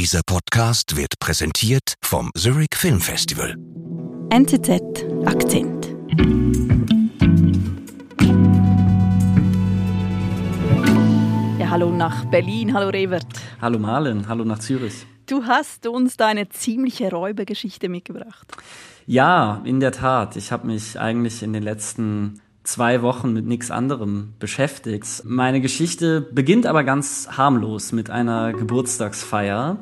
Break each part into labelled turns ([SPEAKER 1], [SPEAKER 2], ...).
[SPEAKER 1] Dieser Podcast wird präsentiert vom Zurich Film Festival.
[SPEAKER 2] NZZ Akzent. Ja, hallo nach Berlin, hallo Revert.
[SPEAKER 3] Hallo Malen, hallo nach Zürich.
[SPEAKER 2] Du hast uns da eine ziemliche Räubergeschichte mitgebracht.
[SPEAKER 3] Ja, in der Tat. Ich habe mich eigentlich in den letzten zwei Wochen mit nichts anderem beschäftigt. Meine Geschichte beginnt aber ganz harmlos mit einer Geburtstagsfeier.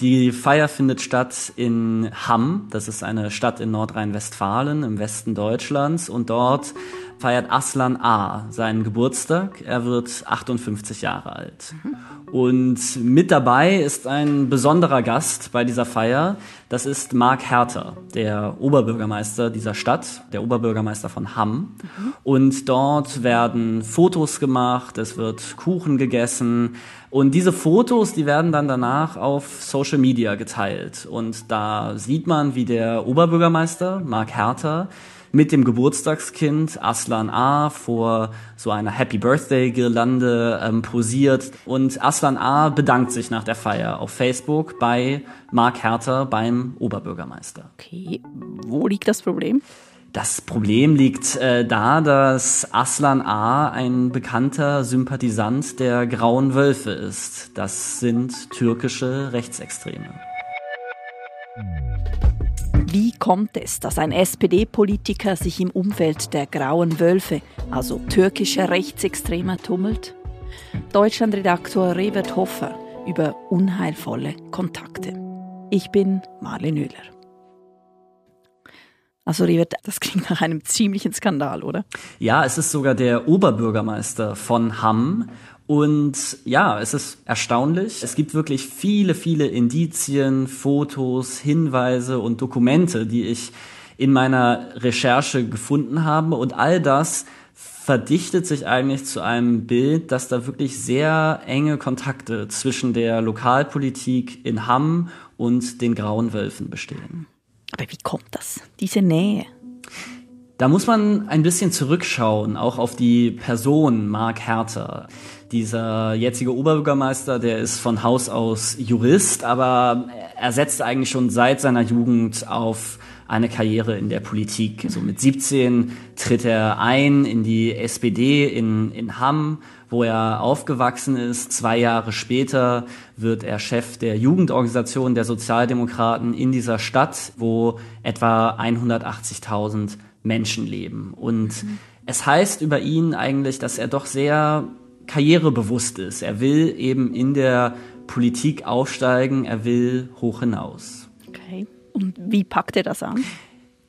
[SPEAKER 3] Die Feier findet statt in Hamm. Das ist eine Stadt in Nordrhein-Westfalen im Westen Deutschlands. Und dort feiert Aslan A. seinen Geburtstag. Er wird 58 Jahre alt. Und mit dabei ist ein besonderer Gast bei dieser Feier. Das ist Marc Herter, der Oberbürgermeister dieser Stadt, der Oberbürgermeister von Hamm. Und dort werden Fotos gemacht, es wird Kuchen gegessen. Und diese Fotos, die werden dann danach auf Social Media geteilt. Und da sieht man, wie der Oberbürgermeister, Marc Herter, mit dem Geburtstagskind Aslan A vor so einer Happy Birthday Girlande ähm, posiert und Aslan A bedankt sich nach der Feier auf Facebook bei Mark Herter beim Oberbürgermeister.
[SPEAKER 2] Okay, wo liegt das Problem?
[SPEAKER 3] Das Problem liegt äh, da, dass Aslan A. ein bekannter Sympathisant der Grauen Wölfe ist. Das sind türkische Rechtsextreme.
[SPEAKER 2] Wie kommt es, dass ein SPD-Politiker sich im Umfeld der Grauen Wölfe, also türkischer Rechtsextremer, tummelt? Deutschlandredaktor Revert Hoffer über unheilvolle Kontakte. Ich bin Marlene Oehler. Also das klingt nach einem ziemlichen Skandal, oder?
[SPEAKER 3] Ja, es ist sogar der Oberbürgermeister von Hamm und ja, es ist erstaunlich. Es gibt wirklich viele, viele Indizien, Fotos, Hinweise und Dokumente, die ich in meiner Recherche gefunden habe. Und all das verdichtet sich eigentlich zu einem Bild, dass da wirklich sehr enge Kontakte zwischen der Lokalpolitik in Hamm und den Grauen Wölfen bestehen.
[SPEAKER 2] Aber wie kommt das, diese Nähe?
[SPEAKER 3] Da muss man ein bisschen zurückschauen, auch auf die Person Mark Herter. Dieser jetzige Oberbürgermeister, der ist von Haus aus Jurist, aber er setzt eigentlich schon seit seiner Jugend auf eine Karriere in der Politik. So mit 17 tritt er ein in die SPD in, in Hamm, wo er aufgewachsen ist. Zwei Jahre später wird er Chef der Jugendorganisation der Sozialdemokraten in dieser Stadt, wo etwa 180.000 Menschen leben. Und mhm. es heißt über ihn eigentlich, dass er doch sehr karrierebewusst ist. Er will eben in der Politik aufsteigen, er will hoch hinaus.
[SPEAKER 2] Okay. Und wie packt er das an?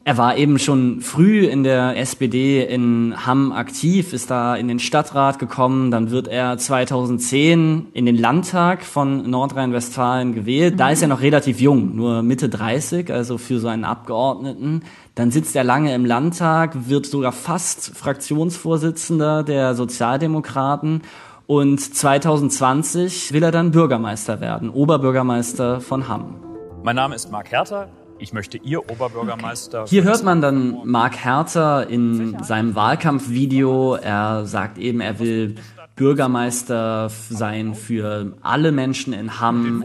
[SPEAKER 3] Er war eben schon früh in der SPD in Hamm aktiv, ist da in den Stadtrat gekommen, dann wird er 2010 in den Landtag von Nordrhein-Westfalen gewählt. Da ist er noch relativ jung, nur Mitte 30, also für so einen Abgeordneten. Dann sitzt er lange im Landtag, wird sogar fast Fraktionsvorsitzender der Sozialdemokraten und 2020 will er dann Bürgermeister werden, Oberbürgermeister von Hamm.
[SPEAKER 4] Mein Name ist Marc Herter. Ich möchte Ihr Oberbürgermeister.
[SPEAKER 3] Hier hört man dann Marc Herter in seinem Wahlkampfvideo. Er sagt eben, er will Bürgermeister sein für alle Menschen in Hamm.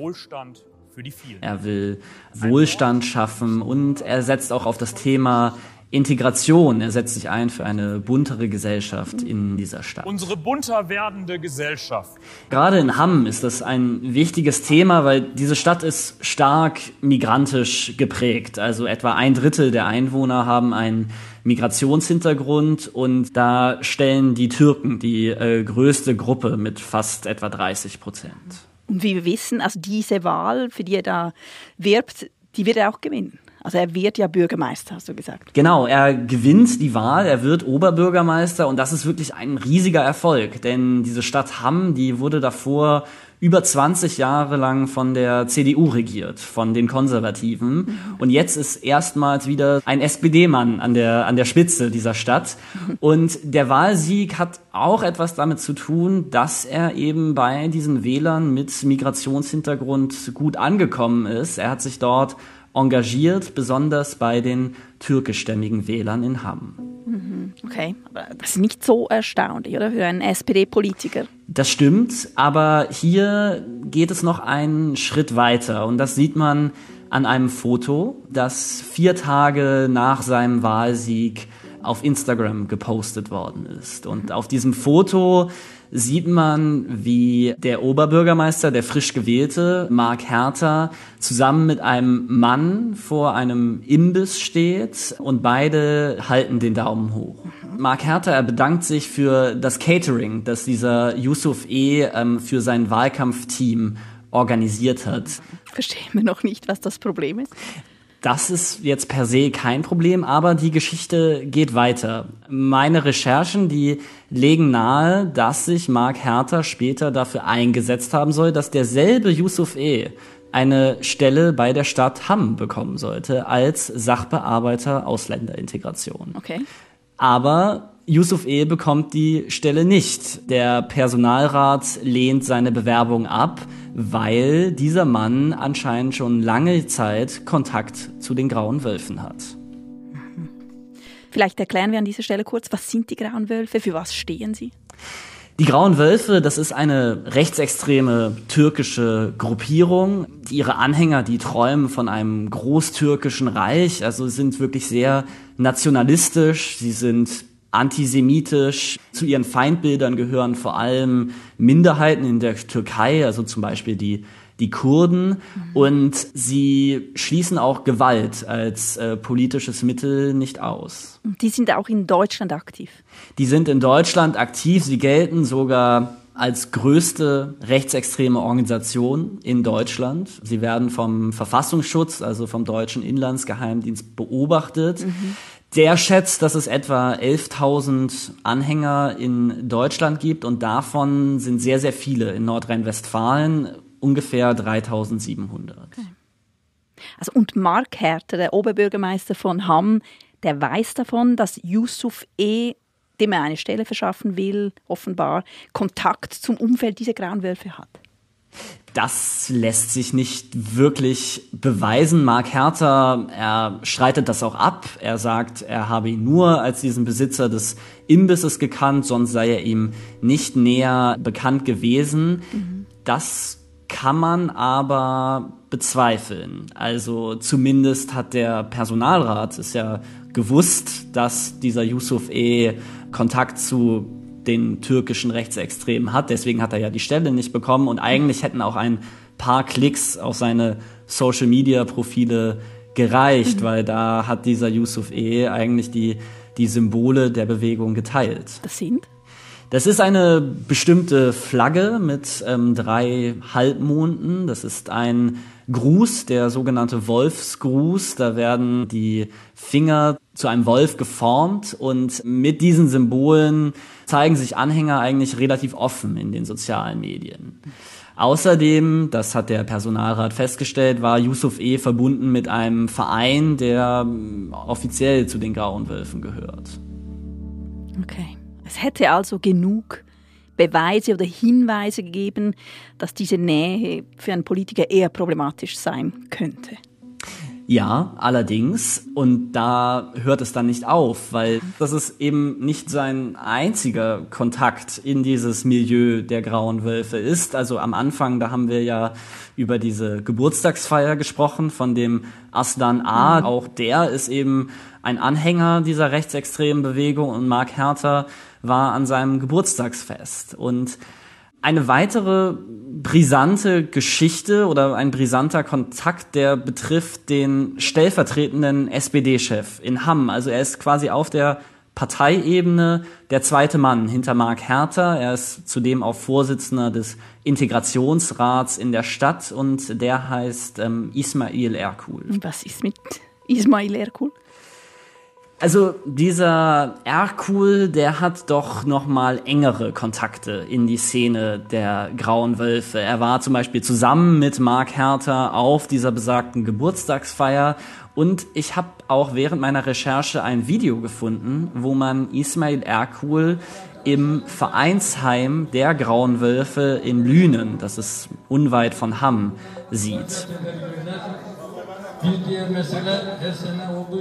[SPEAKER 3] Er will Wohlstand schaffen und er setzt auch auf das Thema Integration. Er setzt sich ein für eine buntere Gesellschaft in dieser Stadt.
[SPEAKER 4] Unsere bunter werdende Gesellschaft.
[SPEAKER 3] Gerade in Hamm ist das ein wichtiges Thema, weil diese Stadt ist stark migrantisch geprägt. Also etwa ein Drittel der Einwohner haben einen Migrationshintergrund und da stellen die Türken die äh, größte Gruppe mit fast etwa 30 Prozent.
[SPEAKER 2] Und wie wir wissen, also diese Wahl, für die er da wirbt, die wird er auch gewinnen. Also er wird ja Bürgermeister, hast du gesagt.
[SPEAKER 3] Genau, er gewinnt die Wahl, er wird Oberbürgermeister und das ist wirklich ein riesiger Erfolg, denn diese Stadt Hamm, die wurde davor über 20 Jahre lang von der CDU regiert, von den Konservativen. Und jetzt ist erstmals wieder ein SPD-Mann an der, an der Spitze dieser Stadt. Und der Wahlsieg hat auch etwas damit zu tun, dass er eben bei diesen Wählern mit Migrationshintergrund gut angekommen ist. Er hat sich dort engagiert, besonders bei den türkischstämmigen Wählern in Hamm.
[SPEAKER 2] Mhm. Okay, aber das ist nicht so erstaunlich, oder? Für einen SPD-Politiker.
[SPEAKER 3] Das stimmt, aber hier geht es noch einen Schritt weiter und das sieht man an einem Foto, das vier Tage nach seinem Wahlsieg auf Instagram gepostet worden ist. Und auf diesem Foto sieht man, wie der Oberbürgermeister, der frisch gewählte, Mark Herter, zusammen mit einem Mann vor einem Imbiss steht und beide halten den Daumen hoch. Mark Herter, er bedankt sich für das Catering, das dieser Yusuf E. Ähm, für sein Wahlkampfteam organisiert hat.
[SPEAKER 2] Verstehen wir noch nicht, was das Problem ist.
[SPEAKER 3] Das ist jetzt per se kein Problem, aber die Geschichte geht weiter. Meine Recherchen, die legen nahe, dass sich Mark Herter später dafür eingesetzt haben soll, dass derselbe Yusuf E. eine Stelle bei der Stadt Hamm bekommen sollte als Sachbearbeiter Ausländerintegration.
[SPEAKER 2] Okay.
[SPEAKER 3] Aber Yusuf E. bekommt die Stelle nicht. Der Personalrat lehnt seine Bewerbung ab weil dieser Mann anscheinend schon lange Zeit Kontakt zu den Grauen Wölfen hat.
[SPEAKER 2] Vielleicht erklären wir an dieser Stelle kurz, was sind die Grauen Wölfe, für was stehen sie?
[SPEAKER 3] Die Grauen Wölfe, das ist eine rechtsextreme türkische Gruppierung. Ihre Anhänger, die träumen von einem großtürkischen Reich, also sind wirklich sehr nationalistisch. Sie sind antisemitisch. Zu ihren Feindbildern gehören vor allem Minderheiten in der Türkei, also zum Beispiel die die Kurden mhm. und sie schließen auch Gewalt als äh, politisches Mittel nicht aus.
[SPEAKER 2] Die sind auch in Deutschland aktiv.
[SPEAKER 3] Die sind in Deutschland aktiv. Sie gelten sogar als größte rechtsextreme Organisation in Deutschland. Sie werden vom Verfassungsschutz, also vom deutschen Inlandsgeheimdienst beobachtet. Mhm. Der schätzt, dass es etwa 11.000 Anhänger in Deutschland gibt und davon sind sehr, sehr viele in Nordrhein-Westfalen, ungefähr 3.700. Okay.
[SPEAKER 2] Also und Mark Herter, der Oberbürgermeister von Hamm, der weiß davon, dass Yusuf E., dem er eine Stelle verschaffen will, offenbar Kontakt zum Umfeld dieser Grauen Wölfe hat.
[SPEAKER 3] Das lässt sich nicht wirklich beweisen. Mark Herter, er streitet das auch ab. Er sagt, er habe ihn nur als diesen Besitzer des Imbisses gekannt, sonst sei er ihm nicht näher bekannt gewesen. Mhm. Das kann man aber bezweifeln. Also zumindest hat der Personalrat es ja gewusst, dass dieser Yusuf E. Kontakt zu den türkischen Rechtsextremen hat. Deswegen hat er ja die Stelle nicht bekommen und eigentlich hätten auch ein paar Klicks auf seine Social-Media-Profile gereicht, mhm. weil da hat dieser Yusuf E. eigentlich die, die Symbole der Bewegung geteilt.
[SPEAKER 2] Das sind?
[SPEAKER 3] Das ist eine bestimmte Flagge mit ähm, drei Halbmonden. Das ist ein Gruß, der sogenannte Wolfsgruß. Da werden die Finger zu einem Wolf geformt und mit diesen Symbolen zeigen sich Anhänger eigentlich relativ offen in den sozialen Medien. Außerdem, das hat der Personalrat festgestellt, war Yusuf E. verbunden mit einem Verein, der ähm, offiziell zu den Grauen Wölfen gehört.
[SPEAKER 2] Okay. Es hätte also genug Beweise oder Hinweise gegeben, dass diese Nähe für einen Politiker eher problematisch sein könnte.
[SPEAKER 3] Ja, allerdings. Und da hört es dann nicht auf, weil das ist eben nicht sein einziger Kontakt in dieses Milieu der grauen Wölfe ist. Also am Anfang, da haben wir ja über diese Geburtstagsfeier gesprochen von dem Aslan A. Mhm. Auch der ist eben ein Anhänger dieser rechtsextremen Bewegung und Mark Herter war an seinem Geburtstagsfest. Und eine weitere brisante Geschichte oder ein brisanter Kontakt, der betrifft den stellvertretenden SPD-Chef in Hamm. Also er ist quasi auf der Parteiebene der zweite Mann hinter Mark Herter. Er ist zudem auch Vorsitzender des Integrationsrats in der Stadt und der heißt ähm, Ismail Erkul.
[SPEAKER 2] Was ist mit Ismail Erkul?
[SPEAKER 3] Also dieser Erkul, der hat doch noch mal engere Kontakte in die Szene der Grauen Wölfe. Er war zum Beispiel zusammen mit Mark Herter auf dieser besagten Geburtstagsfeier und ich habe auch während meiner Recherche ein Video gefunden, wo man Ismail Erkul im Vereinsheim der Grauen Wölfe in Lünen, das ist unweit von Hamm, sieht.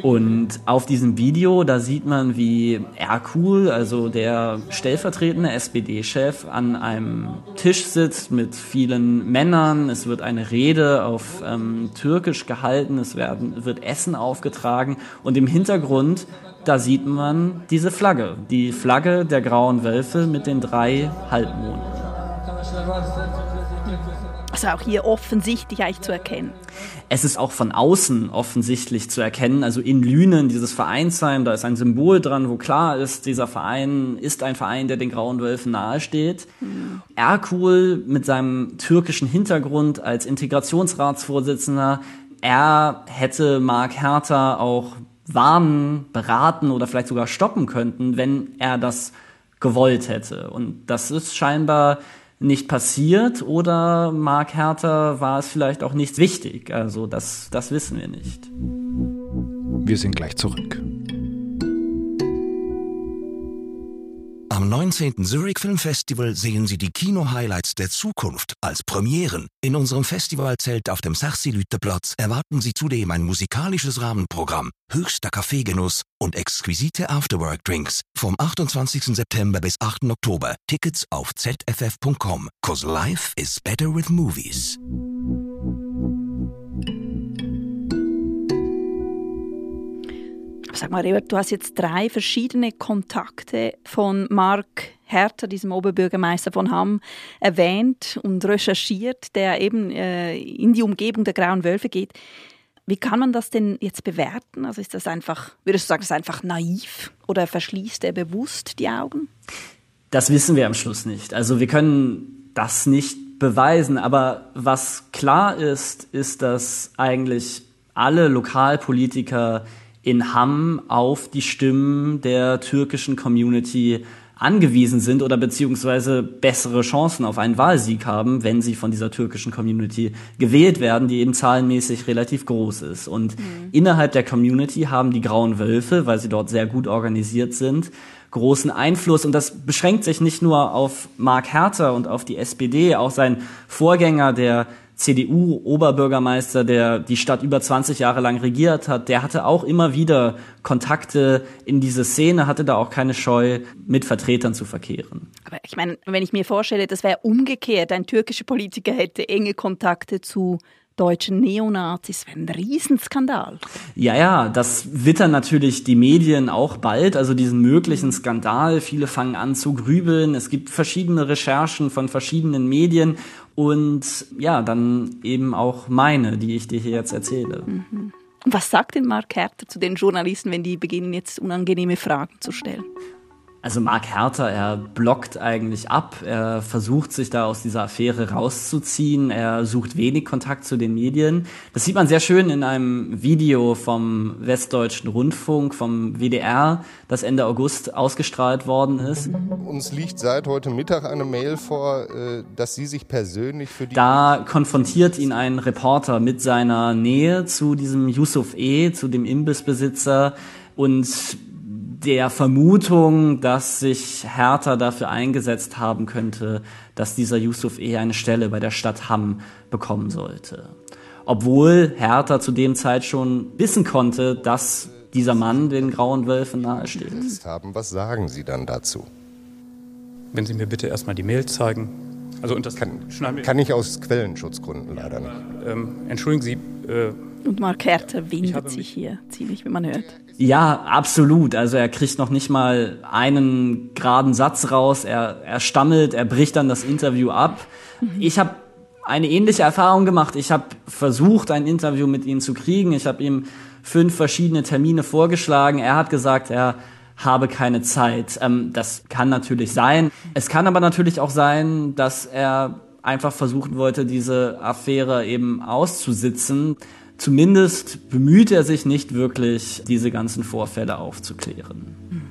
[SPEAKER 3] Und auf diesem Video, da sieht man, wie Erkul, also der stellvertretende SPD-Chef, an einem Tisch sitzt mit vielen Männern. Es wird eine Rede auf ähm, Türkisch gehalten, es werden, wird Essen aufgetragen und im Hintergrund, da sieht man diese Flagge, die Flagge der grauen Wölfe mit den drei Halbmonden.
[SPEAKER 2] Also auch hier offensichtlich eigentlich zu erkennen.
[SPEAKER 3] Es ist auch von außen offensichtlich zu erkennen. Also in Lünen, dieses Vereinsheim, da ist ein Symbol dran, wo klar ist, dieser Verein ist ein Verein, der den Grauen Wölfen nahesteht. Mhm. Erkul mit seinem türkischen Hintergrund als Integrationsratsvorsitzender, er hätte Mark Hertha auch warnen, beraten oder vielleicht sogar stoppen könnten, wenn er das gewollt hätte. Und das ist scheinbar nicht passiert oder Mark Hertha war es vielleicht auch nicht wichtig. Also das, das wissen wir nicht.
[SPEAKER 1] Wir sind gleich zurück. Am 19. Zurich Film Festival sehen Sie die Kino-Highlights der Zukunft als Premieren. In unserem Festivalzelt auf dem Sarsi-Lütte-Platz erwarten Sie zudem ein musikalisches Rahmenprogramm, höchster Kaffeegenuss und exquisite Afterwork-Drinks vom 28. September bis 8. Oktober. Tickets auf zff.com. Cause life is better with movies.
[SPEAKER 2] Sag mal, Robert, du hast jetzt drei verschiedene Kontakte von Mark Herter, diesem Oberbürgermeister von Hamm, erwähnt und recherchiert, der eben äh, in die Umgebung der Grauen Wölfe geht. Wie kann man das denn jetzt bewerten? Also ist das einfach, würdest du sagen, das ist einfach naiv oder verschließt er bewusst die Augen?
[SPEAKER 3] Das wissen wir am Schluss nicht. Also wir können das nicht beweisen, aber was klar ist, ist, dass eigentlich alle Lokalpolitiker in Hamm auf die Stimmen der türkischen Community angewiesen sind oder beziehungsweise bessere Chancen auf einen Wahlsieg haben, wenn sie von dieser türkischen Community gewählt werden, die eben zahlenmäßig relativ groß ist. Und mhm. innerhalb der Community haben die Grauen Wölfe, weil sie dort sehr gut organisiert sind, großen Einfluss. Und das beschränkt sich nicht nur auf Mark Herter und auf die SPD, auch sein Vorgänger, der CDU-Oberbürgermeister, der die Stadt über 20 Jahre lang regiert hat, der hatte auch immer wieder Kontakte in diese Szene, hatte da auch keine Scheu, mit Vertretern zu verkehren.
[SPEAKER 2] Aber ich meine, wenn ich mir vorstelle, das wäre umgekehrt, ein türkischer Politiker hätte enge Kontakte zu deutschen Neonazis wäre ein Riesenskandal.
[SPEAKER 3] Ja, ja, das wittern natürlich die Medien auch bald, also diesen möglichen Skandal. Viele fangen an zu grübeln. Es gibt verschiedene Recherchen von verschiedenen Medien und ja, dann eben auch meine, die ich dir hier jetzt erzähle.
[SPEAKER 2] Mhm. Was sagt denn Mark Herter zu den Journalisten, wenn die beginnen, jetzt unangenehme Fragen zu stellen?
[SPEAKER 3] Also Mark Herter, er blockt eigentlich ab, er versucht sich da aus dieser Affäre rauszuziehen, er sucht wenig Kontakt zu den Medien. Das sieht man sehr schön in einem Video vom Westdeutschen Rundfunk, vom WDR, das Ende August ausgestrahlt worden ist.
[SPEAKER 5] Uns liegt seit heute Mittag eine Mail vor, äh, dass Sie sich persönlich für die...
[SPEAKER 3] Da konfrontiert ihn ein Reporter mit seiner Nähe zu diesem Yusuf E., zu dem Imbissbesitzer und der Vermutung, dass sich Hertha dafür eingesetzt haben könnte, dass dieser Yusuf eher eine Stelle bei der Stadt Hamm bekommen sollte. Obwohl Hertha zu dem Zeit schon wissen konnte, dass dieser Mann den Grauen Wölfen nahesteht.
[SPEAKER 5] Haben. Was sagen Sie dann dazu?
[SPEAKER 4] Wenn Sie mir bitte erstmal die Mail zeigen.
[SPEAKER 5] Also und das kann, kann ich aus Quellenschutzgründen leider nicht.
[SPEAKER 4] Ähm, entschuldigen Sie. Äh,
[SPEAKER 2] und Mark Herter windet sich hier ziemlich, wie man hört.
[SPEAKER 3] Ja, absolut. Also er kriegt noch nicht mal einen geraden Satz raus. Er, er stammelt, er bricht dann das Interview ab. Mhm. Ich habe eine ähnliche Erfahrung gemacht. Ich habe versucht, ein Interview mit ihm zu kriegen. Ich habe ihm fünf verschiedene Termine vorgeschlagen. Er hat gesagt, er habe keine Zeit. Ähm, das kann natürlich sein. Es kann aber natürlich auch sein, dass er einfach versuchen wollte, diese Affäre eben auszusitzen. Zumindest bemüht er sich nicht wirklich, diese ganzen Vorfälle aufzuklären. Hm.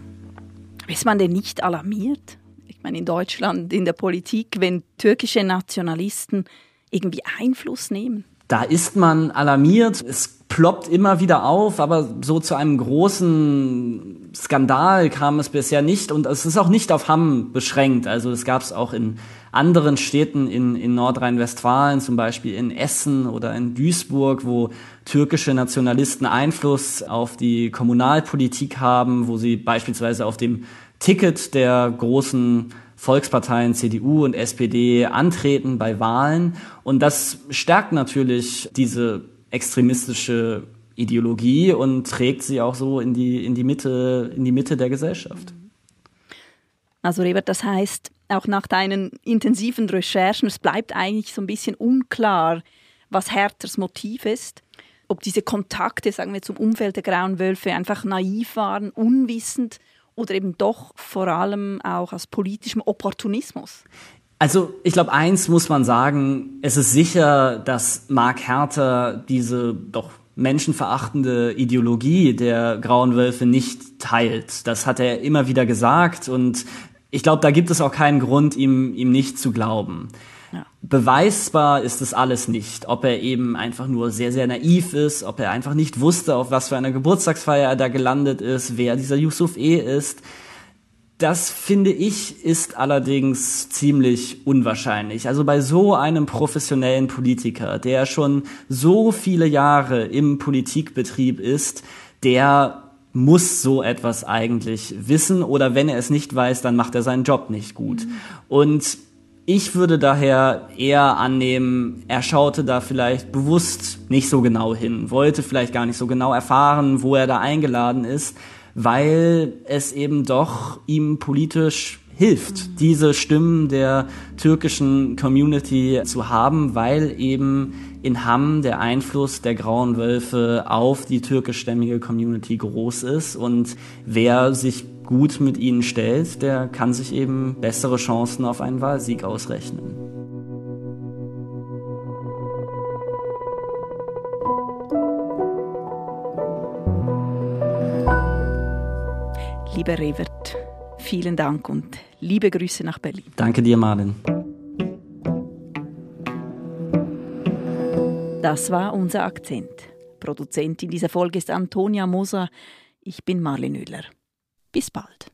[SPEAKER 2] Ist man denn nicht alarmiert? Ich meine, in Deutschland, in der Politik, wenn türkische Nationalisten irgendwie Einfluss nehmen?
[SPEAKER 3] Da ist man alarmiert. Es ploppt immer wieder auf, aber so zu einem großen Skandal kam es bisher nicht und es ist auch nicht auf Hamm beschränkt. Also es gab es auch in anderen Städten in, in Nordrhein-Westfalen, zum Beispiel in Essen oder in Duisburg, wo türkische Nationalisten Einfluss auf die Kommunalpolitik haben, wo sie beispielsweise auf dem Ticket der großen Volksparteien CDU und SPD antreten bei Wahlen. Und das stärkt natürlich diese extremistische Ideologie und trägt sie auch so in die, in die, Mitte, in die Mitte der Gesellschaft.
[SPEAKER 2] Also Rebert, das heißt, auch nach deinen intensiven Recherchen, es bleibt eigentlich so ein bisschen unklar, was Herters Motiv ist. Ob diese Kontakte, sagen wir, zum Umfeld der Grauen Wölfe einfach naiv waren, unwissend oder eben doch vor allem auch aus politischem Opportunismus.
[SPEAKER 3] Also ich glaube, eins muss man sagen, es ist sicher, dass Mark Herter diese doch menschenverachtende Ideologie der Grauen Wölfe nicht teilt. Das hat er immer wieder gesagt und ich glaube, da gibt es auch keinen Grund, ihm, ihm nicht zu glauben. Ja. Beweisbar ist es alles nicht. Ob er eben einfach nur sehr, sehr naiv ist, ob er einfach nicht wusste, auf was für einer Geburtstagsfeier er da gelandet ist, wer dieser Yusuf E. ist. Das finde ich ist allerdings ziemlich unwahrscheinlich. Also bei so einem professionellen Politiker, der schon so viele Jahre im Politikbetrieb ist, der muss so etwas eigentlich wissen oder wenn er es nicht weiß, dann macht er seinen Job nicht gut. Mhm. Und ich würde daher eher annehmen, er schaute da vielleicht bewusst nicht so genau hin, wollte vielleicht gar nicht so genau erfahren, wo er da eingeladen ist, weil es eben doch ihm politisch hilft, diese Stimmen der türkischen Community zu haben, weil eben in Hamm der Einfluss der Grauen Wölfe auf die türkischstämmige Community groß ist und wer sich gut mit ihnen stellt, der kann sich eben bessere Chancen auf einen Wahlsieg ausrechnen.
[SPEAKER 2] Lieber Revert, vielen Dank und liebe Grüße nach Berlin.
[SPEAKER 3] Danke dir, Marlin.
[SPEAKER 2] Das war unser Akzent. Produzentin dieser Folge ist Antonia Moser. Ich bin Marlene Oehler. Bis bald.